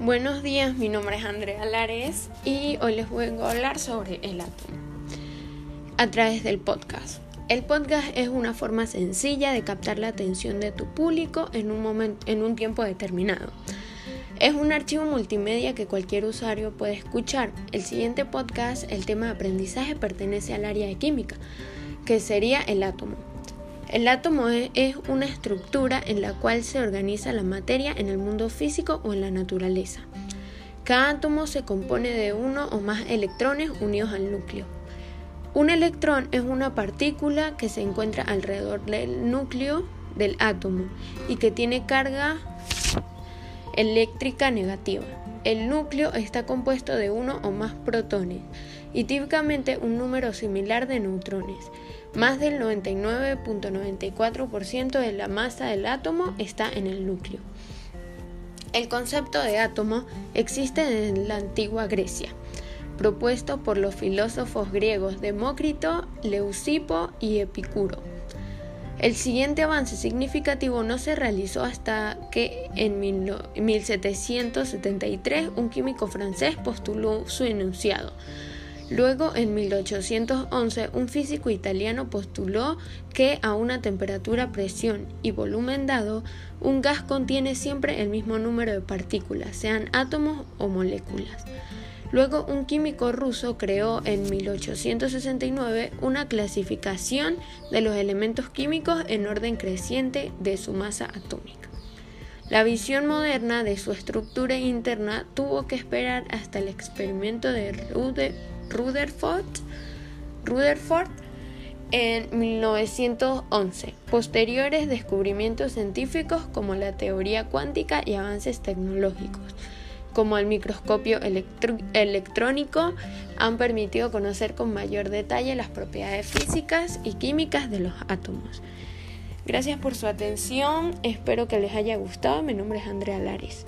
Buenos días, mi nombre es Andrea Lares y hoy les vengo a hablar sobre el átomo a través del podcast. El podcast es una forma sencilla de captar la atención de tu público en un, momento, en un tiempo determinado. Es un archivo multimedia que cualquier usuario puede escuchar. El siguiente podcast, el tema de aprendizaje, pertenece al área de química, que sería el átomo. El átomo es una estructura en la cual se organiza la materia en el mundo físico o en la naturaleza. Cada átomo se compone de uno o más electrones unidos al núcleo. Un electrón es una partícula que se encuentra alrededor del núcleo del átomo y que tiene carga eléctrica negativa. El núcleo está compuesto de uno o más protones y típicamente un número similar de neutrones. Más del 99.94% de la masa del átomo está en el núcleo. El concepto de átomo existe en la antigua Grecia, propuesto por los filósofos griegos Demócrito, Leucipo y Epicuro. El siguiente avance significativo no se realizó hasta que en 1773 un químico francés postuló su enunciado. Luego, en 1811, un físico italiano postuló que a una temperatura, presión y volumen dado, un gas contiene siempre el mismo número de partículas, sean átomos o moléculas. Luego, un químico ruso creó en 1869 una clasificación de los elementos químicos en orden creciente de su masa atómica. La visión moderna de su estructura interna tuvo que esperar hasta el experimento de Rutherford, Rutherford en 1911, posteriores descubrimientos científicos como la teoría cuántica y avances tecnológicos como el microscopio electrónico han permitido conocer con mayor detalle las propiedades físicas y químicas de los átomos. Gracias por su atención, espero que les haya gustado, mi nombre es Andrea Lares.